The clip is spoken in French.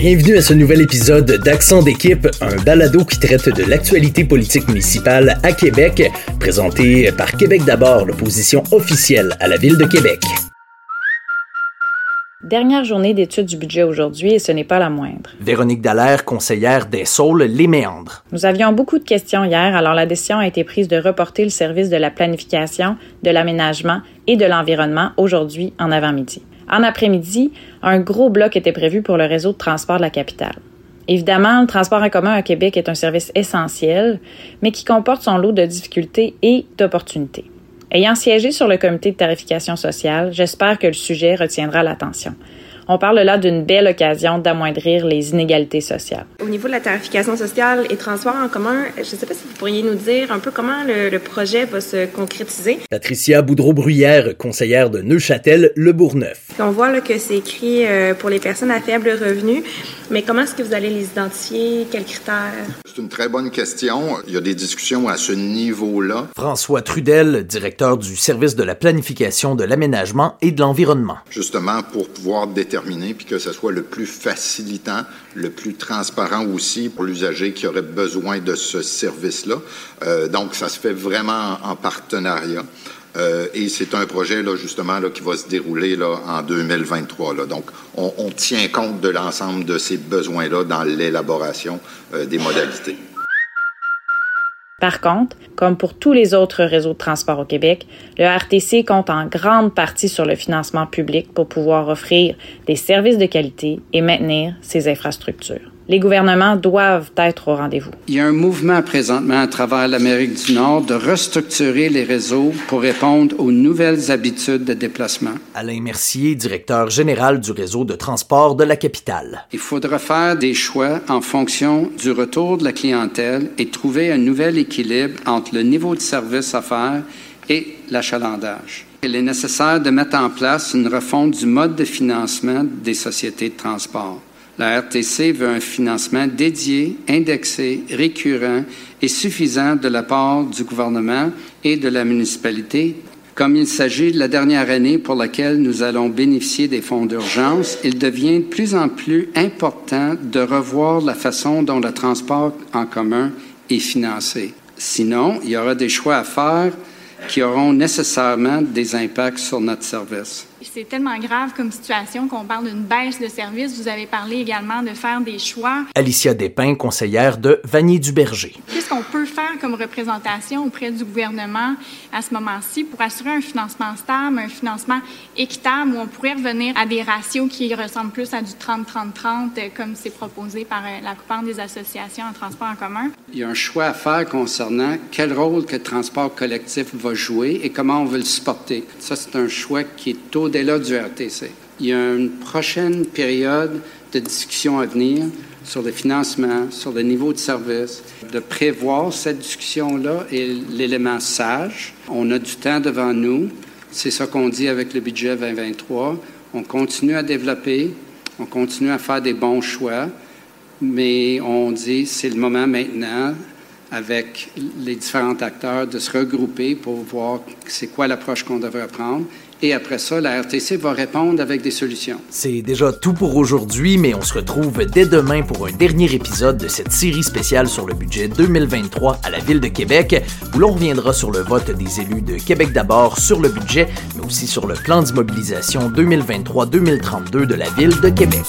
Bienvenue à ce nouvel épisode d'Accent d'équipe, un balado qui traite de l'actualité politique municipale à Québec, présenté par Québec d'abord, l'opposition officielle à la ville de Québec. Dernière journée d'étude du budget aujourd'hui et ce n'est pas la moindre. Véronique Dallaire, conseillère des Saules, les méandres. Nous avions beaucoup de questions hier, alors la décision a été prise de reporter le service de la planification, de l'aménagement et de l'environnement aujourd'hui en avant-midi. En après-midi, un gros bloc était prévu pour le réseau de transport de la capitale. Évidemment, le transport en commun à Québec est un service essentiel, mais qui comporte son lot de difficultés et d'opportunités. Ayant siégé sur le comité de tarification sociale, j'espère que le sujet retiendra l'attention. On parle là d'une belle occasion d'amoindrir les inégalités sociales. Au niveau de la tarification sociale et transport en commun, je ne sais pas si vous pourriez nous dire un peu comment le, projet va se concrétiser. Patricia Boudreau-Bruyère, conseillère de Neuchâtel, Le Bourgneuf. On voit là, que c'est écrit euh, pour les personnes à faible revenu, mais comment est-ce que vous allez les identifier? Quels critères? C'est une très bonne question. Il y a des discussions à ce niveau-là. François Trudel, directeur du service de la planification de l'aménagement et de l'environnement. Justement, pour pouvoir déterminer puis que ce soit le plus facilitant, le plus transparent aussi pour l'usager qui aurait besoin de ce service-là. Euh, donc, ça se fait vraiment en partenariat. Euh, et c'est un projet, là, justement, là, qui va se dérouler là, en 2023. Là. Donc, on, on, tient compte de l'ensemble de ces besoins-là dans l'élaboration euh, des modalités. Par contre, comme pour tous les autres réseaux de transport au Québec, le RTC compte en grande partie sur le financement public pour pouvoir offrir des services de qualité et maintenir ses infrastructures les gouvernements doivent être au rendez-vous. Il y a un mouvement présentement à travers l'Amérique du Nord de restructurer les réseaux pour répondre aux nouvelles habitudes de déplacement. Alain Mercier, directeur général du réseau de transport de la capitale. Il faudra faire des choix en fonction du retour de la clientèle et trouver un nouvel équilibre entre le niveau de service à faire et l'achalandage. Il est nécessaire de mettre en place une refonte du mode de financement des sociétés de transport. La RTC veut un financement dédié, indexé, récurrent et suffisant de la part du gouvernement et de la municipalité. Comme il s'agit de la dernière année pour laquelle nous allons bénéficier des fonds d'urgence, il devient de plus en plus important de revoir la façon dont le transport en commun est financé. Sinon, il y aura des choix à faire qui auront nécessairement des impacts sur notre service. C'est tellement grave comme situation qu'on parle d'une baisse de service. Vous avez parlé également de faire des choix. Alicia Despins, conseillère de Vanier-du-Berger. Qu'est-ce qu'on peut faire comme représentation auprès du gouvernement à ce moment-ci pour assurer un financement stable, un financement équitable où on pourrait revenir à des ratios qui ressemblent plus à du 30-30-30 comme c'est proposé par euh, la plupart des associations en transport en commun? Il y a un choix à faire concernant quel rôle que le transport collectif va jouer et comment on veut le supporter. Ça, c'est un choix qui est au-delà du RTC. Il y a une prochaine période de discussion à venir sur le financement, sur le niveau de service, de prévoir cette discussion-là et l'élément sage. On a du temps devant nous. C'est ça qu'on dit avec le budget 2023. On continue à développer, on continue à faire des bons choix, mais on dit c'est le moment maintenant avec les différents acteurs de se regrouper pour voir c'est quoi l'approche qu'on devrait prendre et après ça, la RTC va répondre avec des solutions. C'est déjà tout pour aujourd'hui, mais on se retrouve dès demain pour un dernier épisode de cette série spéciale sur le budget 2023 à la Ville de Québec, où l'on reviendra sur le vote des élus de Québec d'abord sur le budget, mais aussi sur le plan d'immobilisation 2023-2032 de la Ville de Québec.